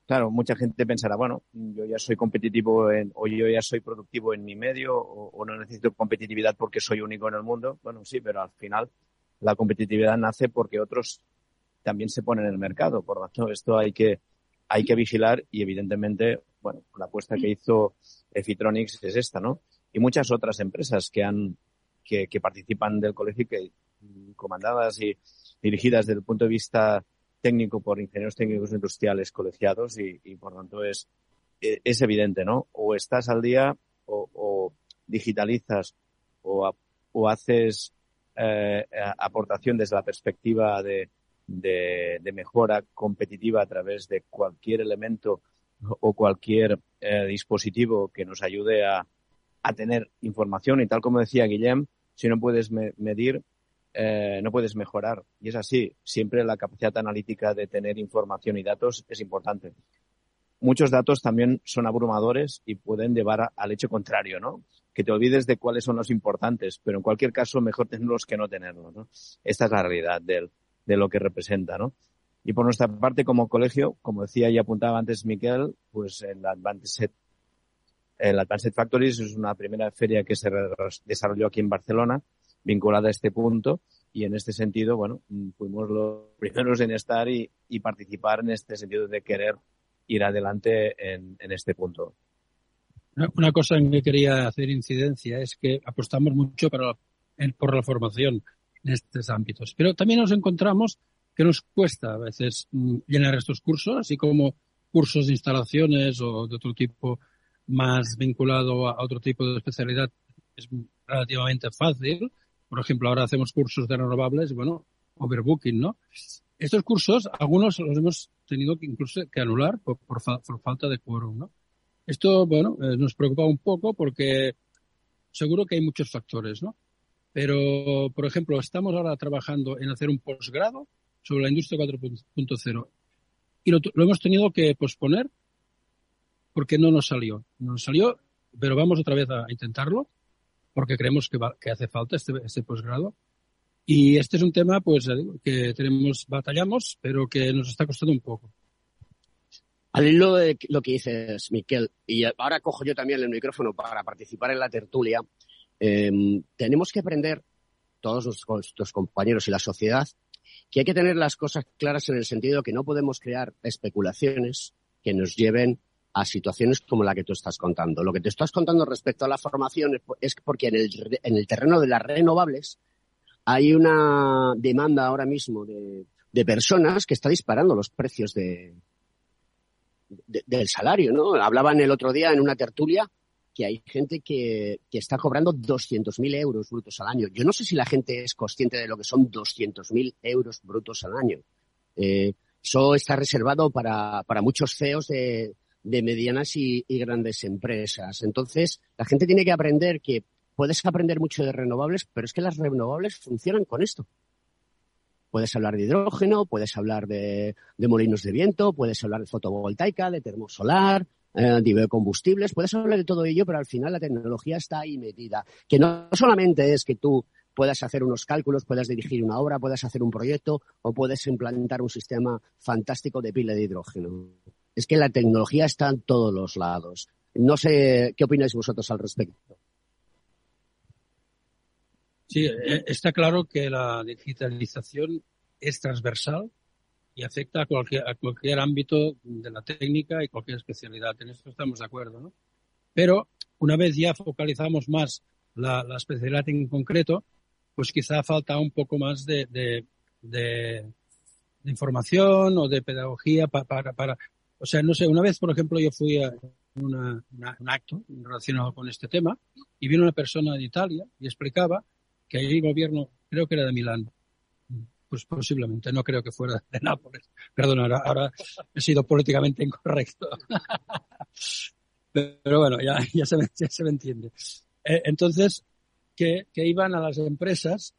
Claro, mucha gente pensará, bueno, yo ya soy competitivo en, o yo ya soy productivo en mi medio, o, no necesito competitividad porque soy único en el mundo. Bueno, sí, pero al final la competitividad nace porque otros también se ponen en el mercado. Por lo tanto, esto hay que, hay que vigilar y evidentemente, bueno, la apuesta que hizo Efitronics es esta, ¿no? Y muchas otras empresas que han, que, que participan del colegio y que comandadas y dirigidas desde el punto de vista técnico por ingenieros técnicos industriales colegiados y, y por tanto es, e, es evidente, ¿no? O estás al día o, o digitalizas o, o haces eh, aportación desde la perspectiva de, de, de, mejora competitiva a través de cualquier elemento o cualquier eh, dispositivo que nos ayude a, a, tener información y tal como decía Guillem, si no puedes me medir, eh, no puedes mejorar. Y es así, siempre la capacidad analítica de tener información y datos es importante. Muchos datos también son abrumadores y pueden llevar al hecho contrario, ¿no? Que te olvides de cuáles son los importantes, pero en cualquier caso mejor tenerlos que no tenerlos, ¿no? Esta es la realidad del, de lo que representa, ¿no? Y por nuestra parte, como colegio, como decía y apuntaba antes Miquel, pues el Advanced, el Advanced Factories es una primera feria que se desarrolló aquí en Barcelona, vinculada a este punto, y en este sentido, bueno, fuimos los primeros en estar y, y participar en este sentido de querer ir adelante en, en este punto. Una cosa en que quería hacer incidencia es que apostamos mucho para, por la formación en estos ámbitos, pero también nos encontramos que nos cuesta a veces mm, llenar estos cursos, así como cursos de instalaciones o de otro tipo más vinculado a otro tipo de especialidad es relativamente fácil. Por ejemplo, ahora hacemos cursos de renovables, bueno, overbooking, ¿no? Estos cursos, algunos los hemos tenido que incluso que anular por, por, por falta de quórum, ¿no? Esto, bueno, eh, nos preocupa un poco porque seguro que hay muchos factores, ¿no? Pero, por ejemplo, estamos ahora trabajando en hacer un posgrado sobre la industria 4.0. Y lo, lo, hemos tenido que posponer porque no nos salió. No nos salió, pero vamos otra vez a intentarlo porque creemos que, va, que hace falta este, este posgrado. Y este es un tema, pues, que tenemos, batallamos, pero que nos está costando un poco. Al hilo de lo que dices, Miquel, y ahora cojo yo también el micrófono para participar en la tertulia, eh, tenemos que aprender, todos nuestros compañeros y la sociedad, que hay que tener las cosas claras en el sentido que no podemos crear especulaciones que nos lleven a situaciones como la que tú estás contando. Lo que te estás contando respecto a la formación es porque en el, en el terreno de las renovables hay una demanda ahora mismo de, de personas que está disparando los precios de, de, del salario, ¿no? Hablaban el otro día en una tertulia que hay gente que, que está cobrando 200.000 euros brutos al año. Yo no sé si la gente es consciente de lo que son 200.000 euros brutos al año. Eh, eso está reservado para, para muchos CEOs de, de medianas y, grandes empresas. Entonces, la gente tiene que aprender que puedes aprender mucho de renovables, pero es que las renovables funcionan con esto. Puedes hablar de hidrógeno, puedes hablar de, de molinos de viento, puedes hablar de fotovoltaica, de termosolar, eh, de biocombustibles, puedes hablar de todo ello, pero al final la tecnología está ahí metida. Que no solamente es que tú puedas hacer unos cálculos, puedas dirigir una obra, puedas hacer un proyecto o puedes implantar un sistema fantástico de pila de hidrógeno. Es que la tecnología está en todos los lados. No sé qué opináis vosotros al respecto. Sí, eh, está claro que la digitalización es transversal y afecta a cualquier, a cualquier ámbito de la técnica y cualquier especialidad. En esto estamos de acuerdo, ¿no? Pero una vez ya focalizamos más la, especialidad en concreto, pues quizá falta un poco más de, información o de pedagogía para, o sea, no sé, una vez, por ejemplo, yo fui a una, un acto relacionado con este tema y vino una persona de Italia y explicaba que ahí el gobierno, creo que era de Milán, pues posiblemente, no creo que fuera de Nápoles. Perdón, ahora, ahora he sido políticamente incorrecto. Pero bueno, ya, ya, se, me, ya se me entiende. Eh, entonces, que, iban a las empresas,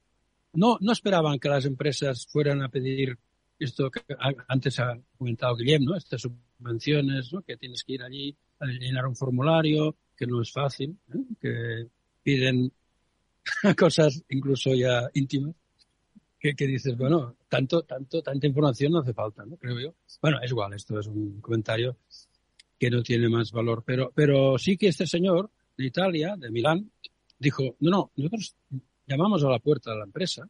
no, no esperaban que las empresas fueran a pedir esto que antes ha comentado Guillem, ¿no? Estas subvenciones, ¿no? Que tienes que ir allí a llenar un formulario, que no es fácil, ¿eh? que piden cosas incluso ya íntimas, que, que, dices, bueno, tanto, tanto, tanta información no hace falta, ¿no? Creo yo. Bueno, es igual, esto es un comentario que no tiene más valor, pero, pero sí que este señor de Italia, de Milán, dijo, no, no, nosotros llamamos a la puerta de la empresa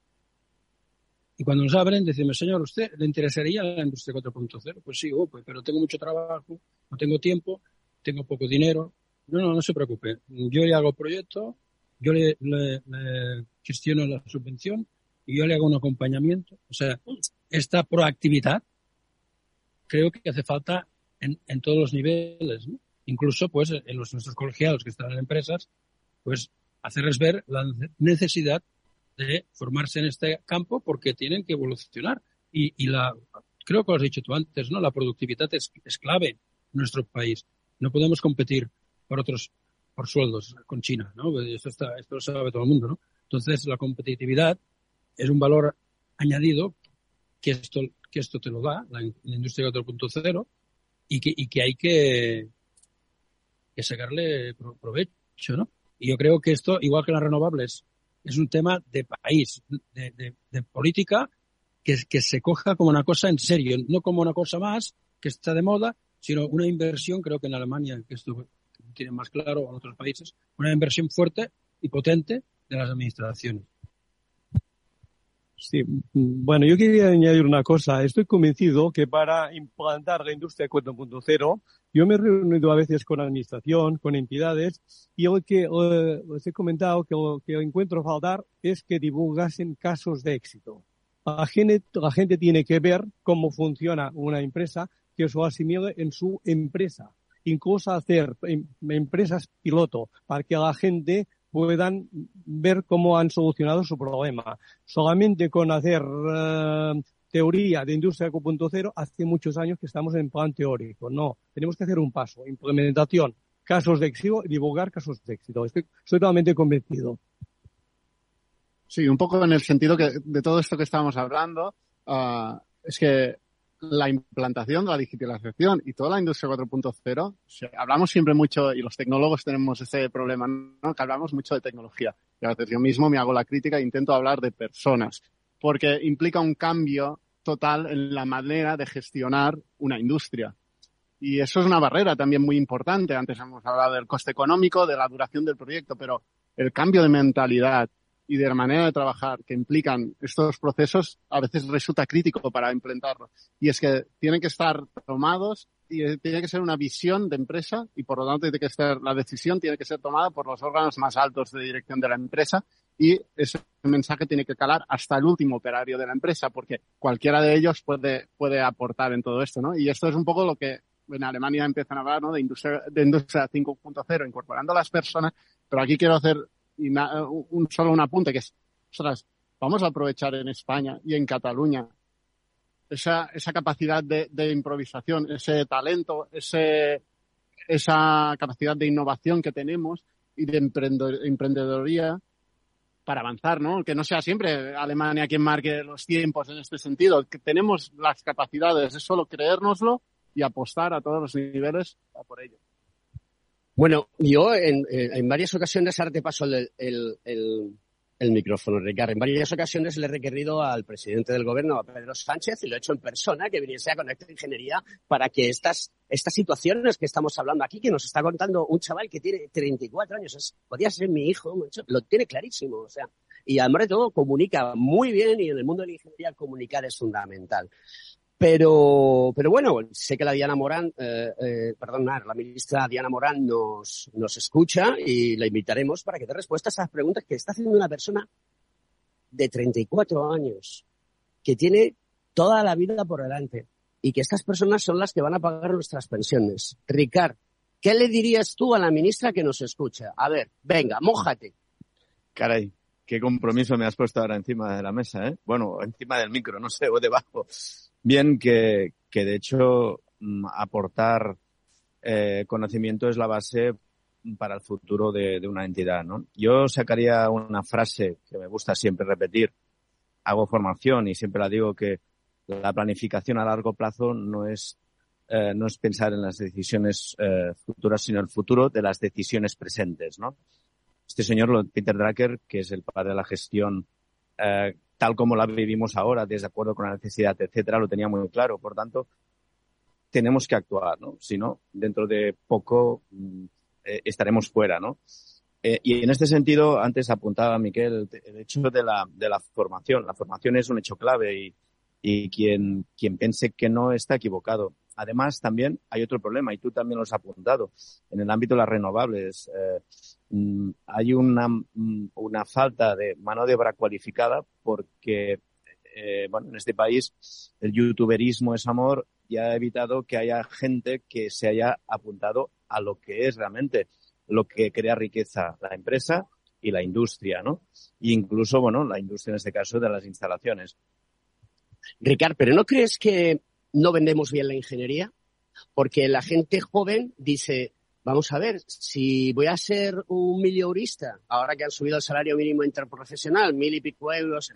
y cuando nos abren decimos, señor, ¿usted le interesaría la industria 4.0? Pues sí, oh, pues, pero tengo mucho trabajo, no tengo tiempo, tengo poco dinero. No, no, no se preocupe. Yo le hago proyecto, yo le, le, le, gestiono la subvención y yo le hago un acompañamiento. O sea, esta proactividad creo que hace falta en, en todos los niveles, ¿no? incluso pues en los nuestros colegiados que están en empresas, pues hacerles ver la necesidad de formarse en este campo porque tienen que evolucionar. Y, la, creo que lo has dicho tú antes, ¿no? La productividad es, clave en nuestro país. No podemos competir por otros, por sueldos con China, ¿no? Esto, lo sabe todo el mundo, ¿no? Entonces, la competitividad es un valor añadido que esto, que esto te lo da, la, la industria 4.0, y que, y que hay que, que sacarle provecho, ¿no? Y yo creo que esto, igual que las renovables, es un tema de país, de, de, de política, que, se coja como una cosa en serio, no como una cosa más que está de moda, sino una inversión, creo que en Alemania, que esto tiene más claro, en otros países, una inversión fuerte y potente de las administraciones. Sí, bueno, yo quería añadir una cosa. Estoy convencido que para implantar la industria 4.0, yo me he reunido a veces con administración, con entidades, y lo que eh, les he comentado que lo que encuentro faltar es que divulgasen casos de éxito. La gente, la gente tiene que ver cómo funciona una empresa, que eso asimile en su empresa. Incluso hacer em, empresas piloto para que la gente puedan ver cómo han solucionado su problema. Solamente con hacer uh, teoría de industria 4.0 hace muchos años que estamos en plan teórico. No, tenemos que hacer un paso, implementación, casos de éxito y divulgar casos de éxito. Estoy, estoy totalmente convencido. Sí, un poco en el sentido que de todo esto que estamos hablando, uh, es que la implantación la digitalización y toda la industria 4.0, hablamos siempre mucho, y los tecnólogos tenemos ese problema, ¿no? que hablamos mucho de tecnología. Y a veces yo mismo me hago la crítica e intento hablar de personas, porque implica un cambio total en la manera de gestionar una industria. Y eso es una barrera también muy importante. Antes hemos hablado del coste económico, de la duración del proyecto, pero el cambio de mentalidad, y de la manera de trabajar que implican estos procesos a veces resulta crítico para implementarlos. Y es que tienen que estar tomados y tiene que ser una visión de empresa y por lo tanto tiene que ser, la decisión tiene que ser tomada por los órganos más altos de dirección de la empresa y ese mensaje tiene que calar hasta el último operario de la empresa porque cualquiera de ellos puede, puede aportar en todo esto, ¿no? Y esto es un poco lo que en Alemania empiezan a hablar, ¿no? De industria, de industria 5.0, incorporando a las personas, pero aquí quiero hacer y un, solo un apunte que es, ostras, vamos a aprovechar en España y en Cataluña esa, esa capacidad de, improvisación, ese talento, ese, esa capacidad de innovación que tenemos y de emprendedoría para avanzar, ¿no? Que no sea siempre Alemania quien marque los tiempos en este sentido, que tenemos las capacidades, es solo creérnoslo y apostar a todos los niveles por ello. Bueno, yo en, en, varias ocasiones, ahora te paso el, el, el, micrófono, Ricardo, en varias ocasiones le he requerido al presidente del gobierno, a Pedro Sánchez, y lo he hecho en persona, que viniese a Conectar Ingeniería para que estas, estas situaciones que estamos hablando aquí, que nos está contando un chaval que tiene 34 años, es, podría ser mi hijo, lo tiene clarísimo, o sea, y además de todo comunica muy bien y en el mundo de la ingeniería comunicar es fundamental. Pero, pero bueno, sé que la Diana Morán, eh, eh, perdón, la ministra Diana Morán nos, nos escucha y la invitaremos para que dé respuesta a esas preguntas que está haciendo una persona de 34 años, que tiene toda la vida por delante y que estas personas son las que van a pagar nuestras pensiones. Ricard, ¿qué le dirías tú a la ministra que nos escucha? A ver, venga, mójate. Caray, qué compromiso me has puesto ahora encima de la mesa, ¿eh? Bueno, encima del micro, no sé, o debajo. Bien, que, que de hecho mm, aportar eh, conocimiento es la base para el futuro de, de, una entidad, ¿no? Yo sacaría una frase que me gusta siempre repetir. Hago formación y siempre la digo que la planificación a largo plazo no es eh, no es pensar en las decisiones eh, futuras, sino el futuro de las decisiones presentes, ¿no? Este señor, Peter Drucker, que es el padre de la gestión eh, tal como la vivimos ahora, de acuerdo con la necesidad, etcétera, lo tenía muy claro. Por tanto, tenemos que actuar, ¿no? Si no, dentro de poco mm, eh, estaremos fuera, ¿no? Eh, y en este sentido, antes apuntaba Miquel el hecho de la, de la formación. La formación es un hecho clave y, y quien, quien piense que no está equivocado. Además, también hay otro problema, y tú también lo has apuntado, en el ámbito de las renovables. Eh, hay una, mm, una falta de mano de obra cualificada porque, eh, bueno, en este país el youtuberismo es amor y ha evitado que haya gente que se haya apuntado a lo que es realmente lo que crea riqueza la empresa y la industria, ¿no? E incluso, bueno, la industria en este caso de las instalaciones. Ricardo, ¿pero no crees que no vendemos bien la ingeniería? Porque la gente joven dice, vamos a ver, si voy a ser un milionista, ahora que han subido el salario mínimo interprofesional, mil y pico euros,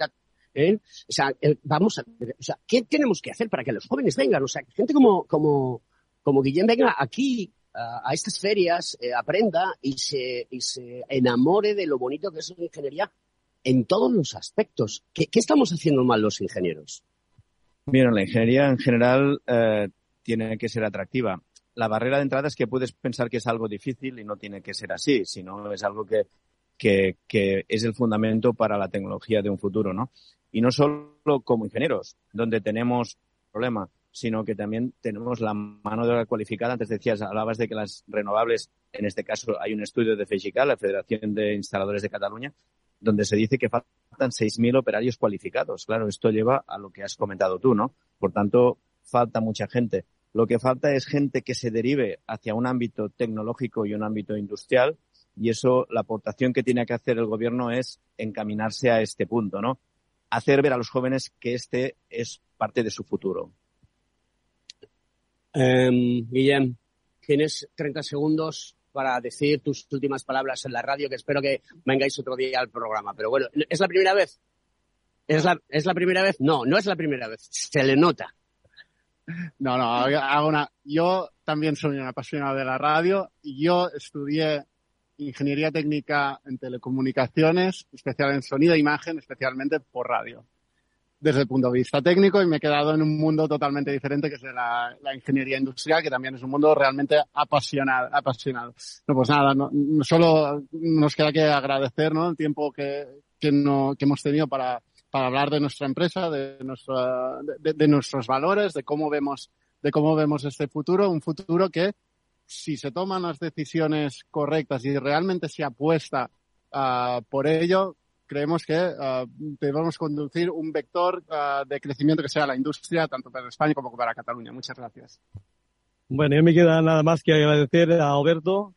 ¿eh? o sea, vamos a o sea, ¿qué tenemos que hacer para que los jóvenes vengan? O sea, gente como, como, como Guillén venga aquí a estas ferias, eh, aprenda y se, y se enamore de lo bonito que es la ingeniería en todos los aspectos. ¿Qué, qué estamos haciendo mal los ingenieros? Mira, la ingeniería en general eh, tiene que ser atractiva. La barrera de entrada es que puedes pensar que es algo difícil y no tiene que ser así, sino es algo que, que, es el fundamento para la tecnología de un futuro, ¿no? Y no solo como ingenieros, donde tenemos problema, sino que también tenemos la mano de obra cualificada. Antes decías, hablabas de que las renovables, en este caso hay un estudio de FEGICAL, la Federación de Instaladores de Cataluña, donde se dice que faltan 6.000 operarios cualificados. Claro, esto lleva a lo que has comentado tú, ¿no? Por tanto, falta mucha gente. Lo que falta es gente que se derive hacia un ámbito tecnológico y un ámbito industrial y eso, la aportación que tiene que hacer el gobierno es encaminarse a este punto, ¿no? Hacer ver a los jóvenes que este es parte de su futuro. Um, Guillem, tienes 30 segundos para decir tus últimas palabras en la radio, que espero que vengáis otro día al programa. Pero bueno, ¿es la primera vez? ¿Es la, ¿Es la primera vez? No, no es la primera vez. Se le nota. No, no, hago una... yo también soy un apasionado de la radio yo estudié ingeniería técnica en telecomunicaciones, especial en sonido e imagen, especialmente por radio desde el punto de vista técnico y me he quedado en un mundo totalmente diferente que es la, la ingeniería industrial, que también es un mundo realmente apasionado. apasionado. No, pues nada, no, solo nos queda que agradecer ¿no? el tiempo que, que, no, que hemos tenido para, para hablar de nuestra empresa, de, nuestra, de, nuestros valores, de cómo vemos de cómo vemos este futuro, un futuro que si se toman las decisiones correctas y realmente se apuesta uh, por ello, creemos que uh, debemos conducir un vector uh, de crecimiento que sea la industria, tanto para España como para Cataluña. Muchas gracias. Bueno, ya me queda nada más que agradecer a Alberto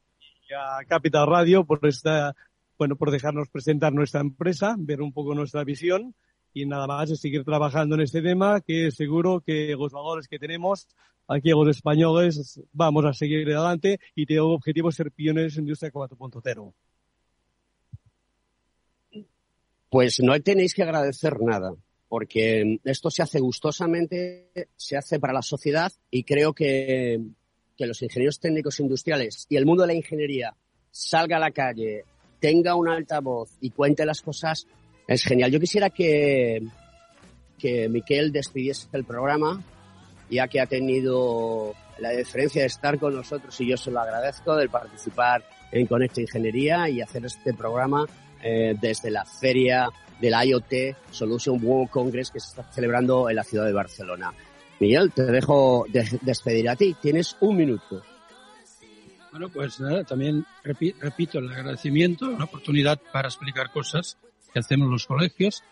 y a Capital Radio por esta, bueno, por dejarnos presentar nuestra empresa, ver un poco nuestra visión y nada más es seguir trabajando en este tema que seguro que los valores que tenemos aquí los españoles vamos a seguir adelante y tengo objetivo ser pioneros en Industria 4.0. Pues no tenéis que agradecer nada, porque esto se hace gustosamente, se hace para la sociedad y creo que, que los ingenieros técnicos industriales y el mundo de la ingeniería salga a la calle, tenga un altavoz y cuente las cosas, es genial. Yo quisiera que, que Miquel despidiese el programa, ya que ha tenido la deferencia de estar con nosotros y yo se lo agradezco, de participar en Conecta Ingeniería y hacer este programa eh, desde la feria del IoT Solution World Congress que se está celebrando en la ciudad de Barcelona. Miguel, te dejo de despedir a ti. Tienes un minuto. Bueno, pues nada, también repi repito el agradecimiento, una oportunidad para explicar cosas que hacemos los colegios.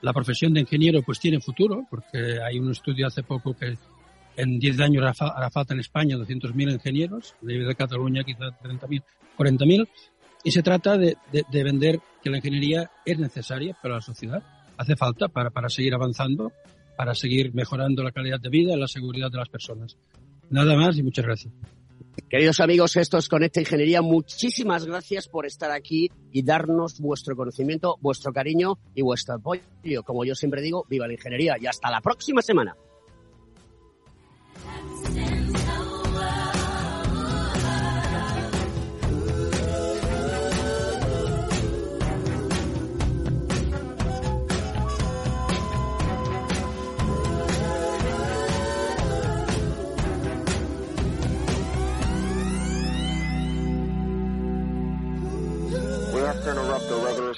La profesión de ingeniero pues tiene futuro, porque hay un estudio hace poco que en 10 años hará, fa hará falta en España 200.000 ingenieros, de Cataluña quizás 30.000, 40.000, y se trata de, vender que la ingeniería es necesaria para la sociedad, hace falta para, para seguir avanzando, para seguir mejorando la calidad de vida y la seguridad de las personas. Nada más y muchas gracias. Queridos amigos, esto es Conecta Ingeniería. Muchísimas gracias por estar aquí y darnos vuestro conocimiento, vuestro cariño y vuestro apoyo. Como yo siempre digo, viva la ingeniería y hasta la próxima semana.